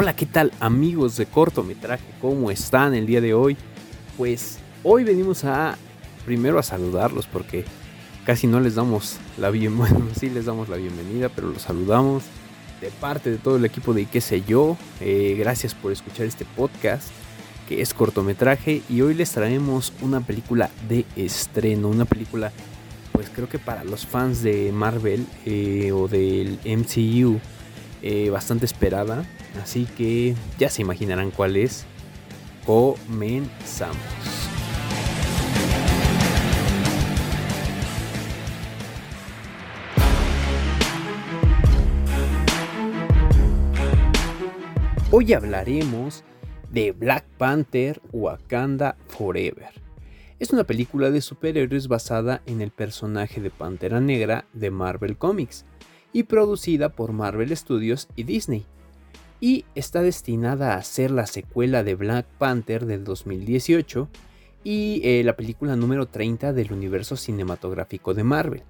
Hola, ¿qué tal amigos de cortometraje? ¿Cómo están el día de hoy? Pues hoy venimos a primero a saludarlos porque casi no les damos la bienvenida, sí les damos la bienvenida, pero los saludamos de parte de todo el equipo de qué sé yo. Eh, gracias por escuchar este podcast que es cortometraje y hoy les traemos una película de estreno, una película pues creo que para los fans de Marvel eh, o del MCU eh, bastante esperada, así que ya se imaginarán cuál es. Comenzamos. Hoy hablaremos de Black Panther Wakanda Forever. Es una película de superhéroes basada en el personaje de Pantera Negra de Marvel Comics y producida por Marvel Studios y Disney. Y está destinada a ser la secuela de Black Panther del 2018 y eh, la película número 30 del universo cinematográfico de Marvel.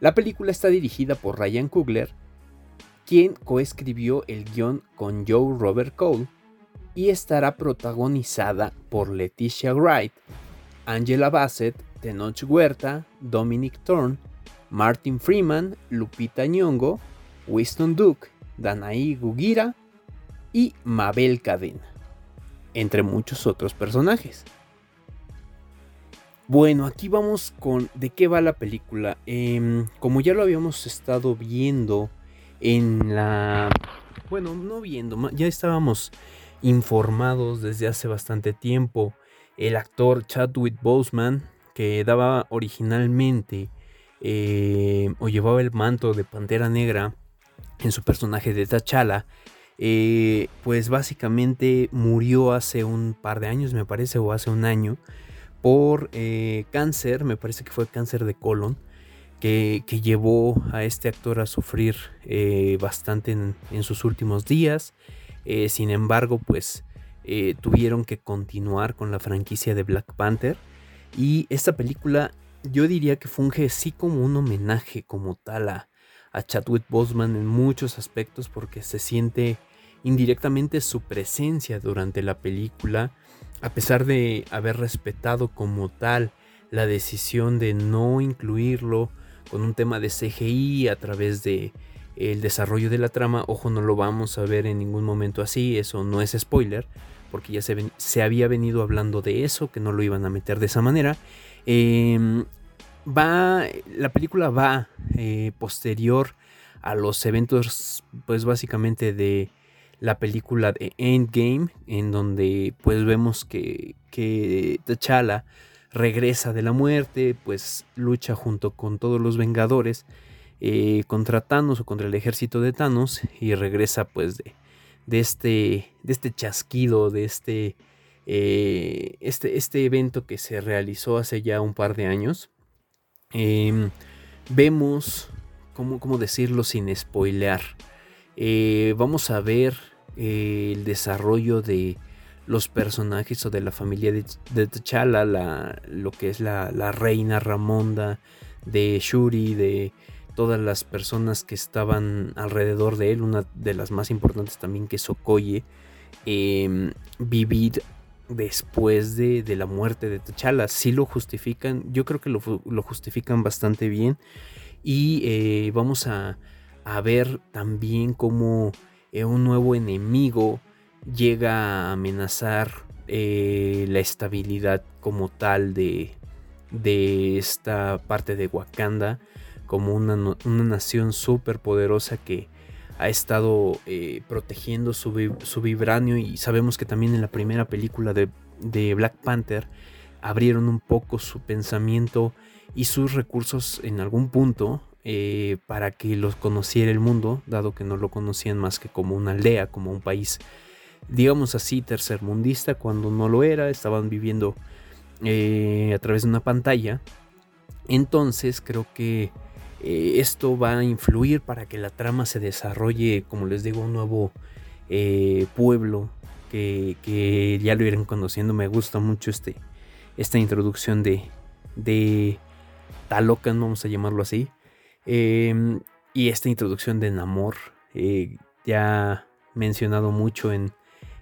La película está dirigida por Ryan Coogler, quien coescribió el guion con Joe Robert Cole, y estará protagonizada por Leticia Wright, Angela Bassett, Tenoch Huerta, Dominic Thorne, Martin Freeman, Lupita Nyong'o, Winston Duke, Danaí Gugira y Mabel Cadena, entre muchos otros personajes. Bueno, aquí vamos con de qué va la película. Em, como ya lo habíamos estado viendo en la... Bueno, no viendo, ya estábamos informados desde hace bastante tiempo. El actor Chadwick Boseman, que daba originalmente eh, o llevaba el manto de Pantera Negra en su personaje de T'Challa, eh, pues básicamente murió hace un par de años, me parece, o hace un año, por eh, cáncer, me parece que fue cáncer de colon, que, llevó a este actor a sufrir bastante en, sus últimos días. sin embargo, pues tuvieron que continuar con la franquicia de Black Panther. Y esta película yo diría que funge sí como un homenaje como tal a, Chadwick Boseman en muchos aspectos porque se siente indirectamente su presencia durante la película, a pesar de haber respetado como tal la decisión de no incluirlo con un tema de CGI a través de el desarrollo de la trama. Ojo, no lo vamos a ver en ningún momento así, eso no es spoiler, porque ya se, se había venido hablando de eso, que no lo iban a meter de esa manera. Em, va, la película va eh, posterior a los eventos, pues básicamente de la película de Endgame, en donde pues vemos que, que T'Challa regresa de la muerte, pues lucha junto con todos los Vengadores eh, contra Thanos o contra el ejército de Thanos y regresa pues de, de, este, de este chasquido, de este eh, este, este evento que se realizó hace ya un par de años. Em, vemos, ¿cómo, ¿cómo, decirlo sin spoilear? Eh, vamos a ver eh, el desarrollo de los personajes o de la familia de, de T'Challa, la, lo que es la, la, reina Ramonda, de Shuri, de todas las personas que estaban alrededor de él, una de las más importantes también que es Okoye, em, vivir después de, la muerte de T'Challa. Sí lo justifican, yo creo que lo, justifican bastante bien. Y eh, vamos a, ver también cómo eh, un nuevo enemigo llega a amenazar eh, la estabilidad como tal de, de, esta parte de Wakanda, como una, una nación súper poderosa que ha estado eh, protegiendo su, vibranio y sabemos que también en la primera película de, Black Panther abrieron un poco su pensamiento y sus recursos en algún punto eh, para que los conociera el mundo, dado que no lo conocían más que como una aldea, como un país, digamos así, tercermundista, cuando no lo era, estaban viviendo eh, a través de una pantalla. Entonces creo que eh, esto va a influir para que la trama se desarrolle, como les digo, un nuevo eh, pueblo que, ya lo irán conociendo. Me gusta mucho este, esta introducción de, de Talocan, vamos a llamarlo así. Em, y esta introducción de Namor. Eh, ya mencionado mucho en,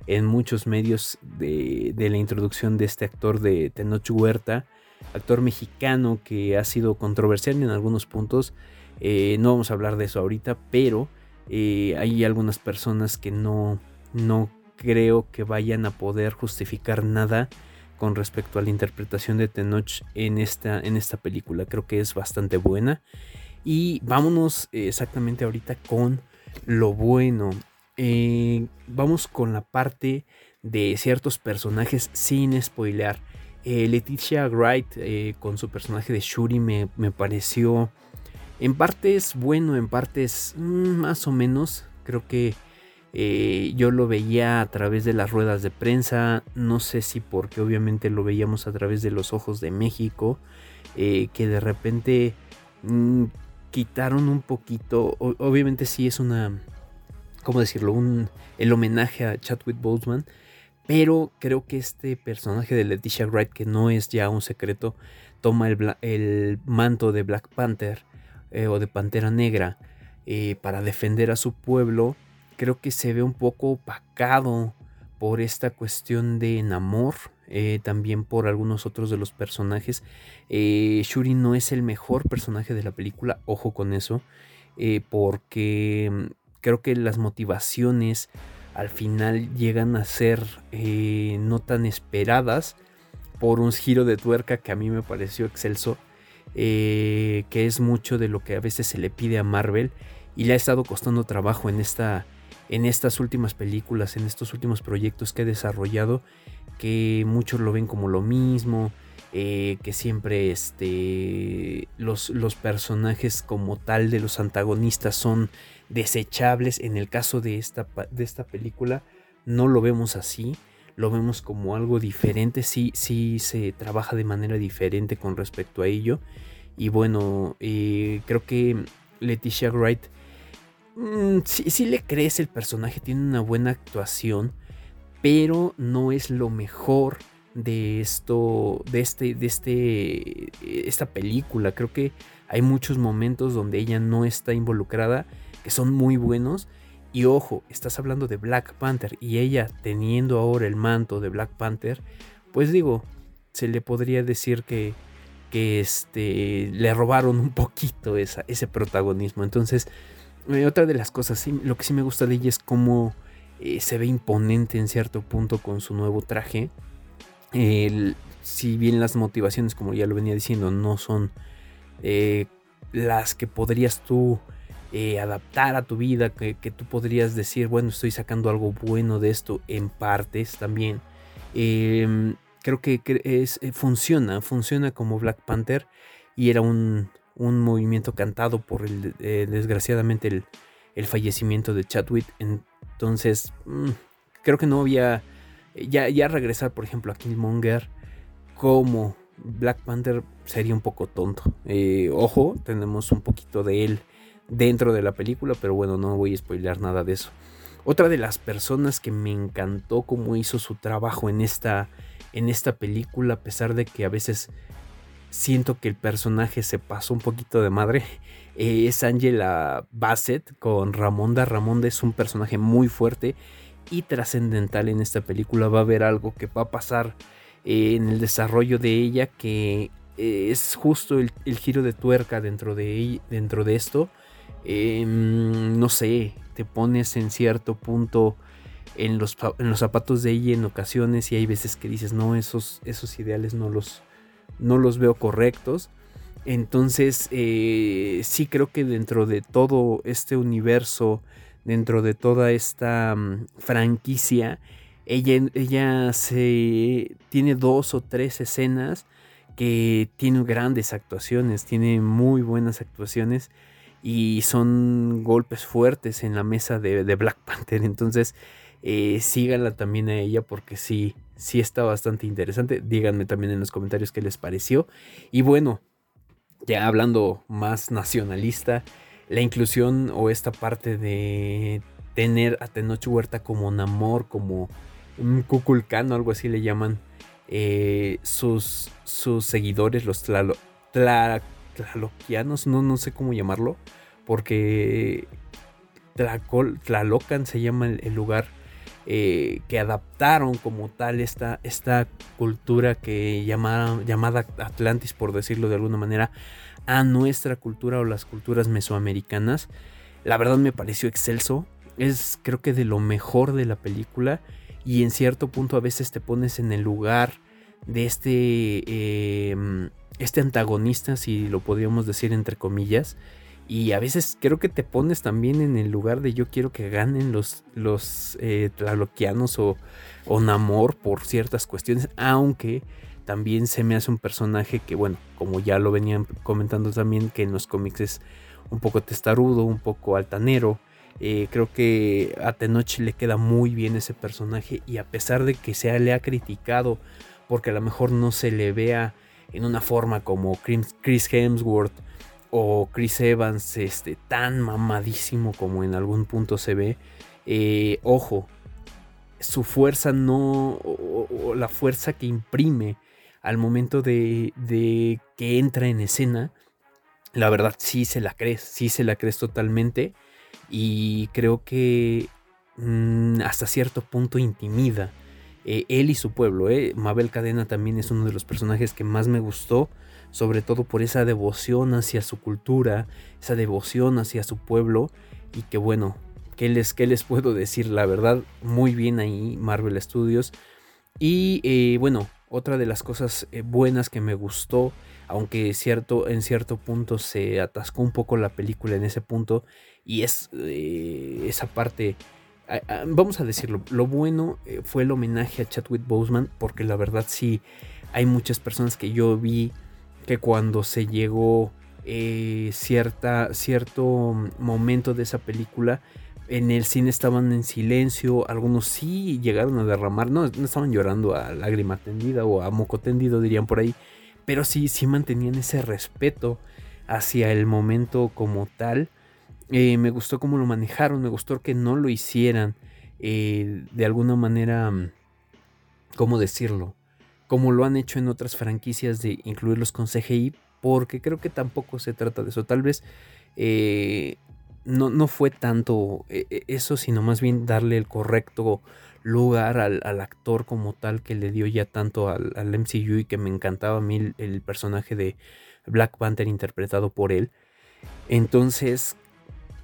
en muchos medios de, la introducción de este actor de Tenoch Huerta, actor mexicano que ha sido controversial en algunos puntos. Eh, no vamos a hablar de eso ahorita, pero eh, hay algunas personas que no, no creo que vayan a poder justificar nada con respecto a la interpretación de Tenoch en esta, en esta película. Creo que es bastante buena. Y vámonos exactamente ahorita con lo bueno. Eh, vamos con la parte de ciertos personajes sin spoilear. Eh, Leticia Wright eh, con su personaje de Shuri me, me, pareció en partes bueno, en partes mm, más o menos. Creo que yo lo veía a través de las ruedas de prensa. No sé si porque obviamente lo veíamos a través de los ojos de México. que de repente mm, quitaron un poquito. obviamente sí es una ¿cómo decirlo? Un, el homenaje a Chadwick Boseman. Pero creo que este personaje de Leticia Wright, que no es ya un secreto, toma el, manto de Black Panther eh, o de Pantera Negra eh, para defender a su pueblo. Creo que se ve un poco opacado por esta cuestión de enamor, eh, también por algunos otros de los personajes. Shuri no es el mejor personaje de la película, ojo con eso, porque creo que las motivaciones al final llegan a ser eh, no tan esperadas por un giro de tuerca que a mí me pareció excelso, eh, que es mucho de lo que a veces se le pide a Marvel y le ha estado costando trabajo en, esta, en estas últimas películas, en estos últimos proyectos que ha desarrollado, que muchos lo ven como lo mismo, eh, que siempre este, los, los, personajes como tal de los antagonistas son desechables. En el caso de esta, de esta película no lo vemos así, lo vemos como algo diferente, sí, sí se trabaja de manera diferente con respecto a ello. Y bueno, eh, creo que Leticia Wright mm, sí, sí le crees el personaje, tiene una buena actuación, pero no es lo mejor de esto, de este, de este, esta película. Creo que hay muchos momentos donde ella no está involucrada que son muy buenos. Y ojo, estás hablando de Black Panther y ella teniendo ahora el manto de Black Panther, pues digo, se le podría decir que, que este, le robaron un poquito esa, ese protagonismo. Entonces, eh, otra de las cosas, lo que sí me gusta de ella es cómo eh, se ve imponente en cierto punto con su nuevo traje si bien las motivaciones, como ya lo venía diciendo, no son eh, las que podrías tú eh, adaptar a tu vida, que, tú podrías decir, bueno, estoy sacando algo bueno de esto en partes también. Em, creo que es, eh, funciona, funciona como Black Panther y era un, movimiento cantado por el, desgraciadamente el, el, fallecimiento de Chadwick. Entonces, mm, creo que no había ya, ya regresar, por ejemplo, a Killmonger como Black Panther sería un poco tonto. Eh, ojo, tenemos un poquito de él dentro de la película, pero bueno, no voy a spoilear nada de eso. Otra de las personas que me encantó cómo hizo su trabajo en esta, en esta película, a pesar de que a veces siento que el personaje se pasó un poquito de madre, eh, es Angela Bassett con Ramonda. Ramonda es un personaje muy fuerte y trascendental en esta película. Va a haber algo que va a pasar eh, en el desarrollo de ella que eh, es justo el, giro de tuerca dentro de, dentro de esto. Em, no sé, te pones en cierto punto en los, en los, zapatos de ella en ocasiones y hay veces que dices, no, esos, esos ideales no los, no los veo correctos. Entonces, eh, sí creo que dentro de todo este universo dentro de toda esta mm, franquicia, ella, ella se tiene dos o tres escenas que tienen grandes actuaciones, tiene muy buenas actuaciones y son golpes fuertes en la mesa de, Black Panther. Entonces, eh, síganla también a ella porque sí, sí está bastante interesante. Díganme también en los comentarios qué les pareció. Y bueno, ya hablando más nacionalista, la inclusión o esta parte de tener a Tenoch Huerta como Namor, como un Kukulcán o algo así le llaman eh, sus, sus seguidores, los tlaloquianos, no, no sé cómo llamarlo, porque Tlalocan se llama el, lugar eh, que adaptaron como tal esta, esta cultura que llamada, llamada Atlantis, por decirlo de alguna manera, a nuestra cultura o las culturas mesoamericanas. La verdad me pareció excelso. Es creo que de lo mejor de la película. Y en cierto punto a veces te pones en el lugar de este, em, este antagonista, si lo podríamos decir entre comillas. Y a veces creo que te pones también en el lugar de yo quiero que ganen los, los eh, tlaloquianos o, o Namor por ciertas cuestiones. Aunque también se me hace un personaje que, bueno, como ya lo venían comentando también, que en los cómics es un poco testarudo, un poco altanero. Eh, creo que a Tenoch le queda muy bien ese personaje y a pesar de que se le ha criticado porque a lo mejor no se le vea en una forma como Chris Hemsworth o Chris Evans este, tan mamadísimo como en algún punto se ve, eh, ojo, su fuerza no, o, la fuerza que imprime al momento de, de que entra en escena, la verdad sí se la crees, sí se la crees totalmente y creo que mm, hasta cierto punto intimida eh, él y su pueblo. Eh. Mabel Cadena también es uno de los personajes que más me gustó, sobre todo por esa devoción hacia su cultura, esa devoción hacia su pueblo y que bueno, ¿qué les, qué les puedo decir? La verdad, muy bien ahí Marvel Studios. Y eh, bueno, otra de las cosas buenas que me gustó aunque cierto, en cierto punto se atascó un poco la película en ese punto y es esa parte, vamos a decirlo, lo bueno eh, fue el homenaje a Chadwick Boseman porque la verdad sí hay muchas personas que yo vi que cuando se llegó eh, cierta, cierto momento de esa película en el cine estaban en silencio, algunos sí llegaron a derramar, no, no estaban llorando a lágrima tendida o a moco tendido dirían por ahí, pero sí, sí mantenían ese respeto hacia el momento como tal. Eh, me gustó cómo lo manejaron, me gustó que no lo hicieran eh, de alguna manera, mm, ¿cómo decirlo? Como lo han hecho en otras franquicias de incluirlos con CGI, porque creo que tampoco se trata de eso. Tal vez eh, no, no, fue tanto eso, sino más bien darle el correcto lugar al, actor como tal que le dio ya tanto al, MCU y que me encantaba a mí el, personaje de Black Panther interpretado por él. Entonces,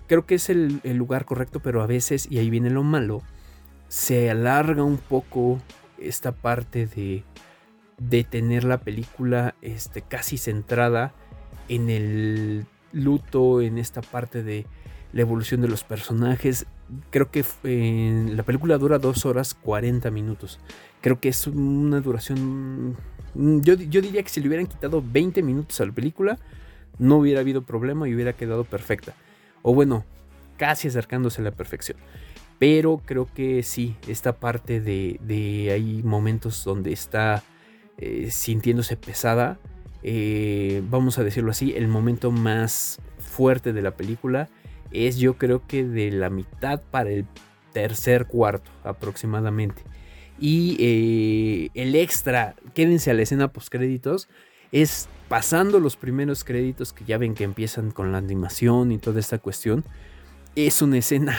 creo que es el, lugar correcto, pero a veces, y ahí viene lo malo, se alarga un poco esta parte de, de tener la película este, casi centrada en el luto, en esta parte de la evolución de los personajes. Creo que la película dura 2 horas 40 minutos. Creo que es una duración... Mm, yo, yo, diría que si le hubieran quitado 20 minutos a la película, no hubiera habido problema y hubiera quedado perfecta. O bueno, casi acercándose a la perfección. Pero creo que sí, esta parte de, de hay momentos donde está eh, sintiéndose pesada. Eh, vamos a decirlo así, el momento más fuerte de la película es yo creo que de la mitad para el tercer cuarto aproximadamente. Y eh, el extra, quédense a la escena post créditos, es pasando los primeros créditos que ya ven que empiezan con la animación y toda esta cuestión. Es una escena,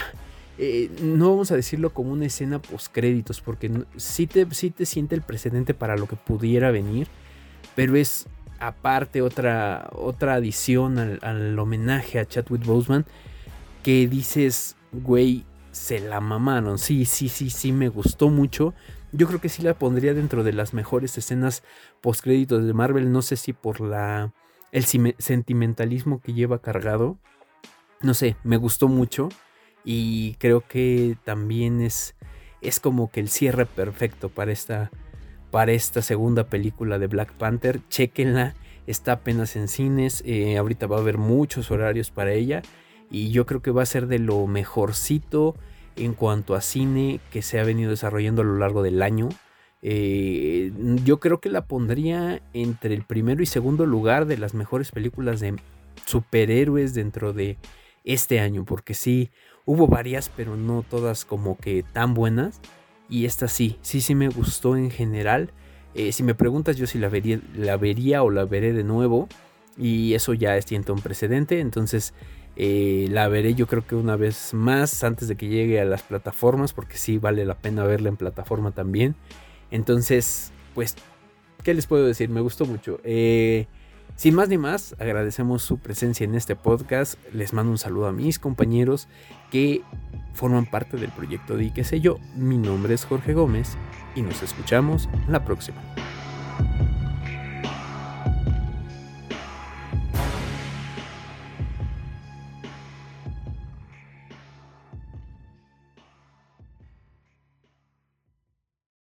eh, no vamos a decirlo como una escena post créditos, porque sí te, te siente el precedente para lo que pudiera venir, pero es aparte otra, otra adición al, al homenaje a Chadwick Boseman que dices, güey, se la mamaron. Sí, sí, sí, sí, me gustó mucho. Yo creo que sí la pondría dentro de las mejores escenas postcréditos de Marvel. No sé si por la el sentimentalismo que lleva cargado. No sé, me gustó mucho y creo que también es es como que el cierre perfecto para esta para esta segunda película de Black Panther. Chequenla, está apenas en cines. Eh, ahorita va a haber muchos horarios para ella y yo creo que va a ser de lo mejorcito en cuanto a cine que se ha venido desarrollando a lo largo del año. Eh, yo creo que la pondría entre el primero y segundo lugar de las mejores películas de superhéroes dentro de este año, porque sí, hubo varias, pero no todas como que tan buenas. Y esta sí, sí, sí me gustó en general. Eh, si me preguntas yo si la vería, la vería o la veré de nuevo. Y eso ya es siento un precedente. Entonces Eh, la veré yo creo que una vez más antes de que llegue a las plataformas, porque sí vale la pena verla en plataforma también. Entonces, pues, ¿qué les puedo decir? Me gustó mucho. Eh, sin más ni más, agradecemos su presencia en este podcast. Les mando un saludo a mis compañeros que forman parte del proyecto de qué sé yo. Mi nombre es Jorge Gómez y nos escuchamos la próxima.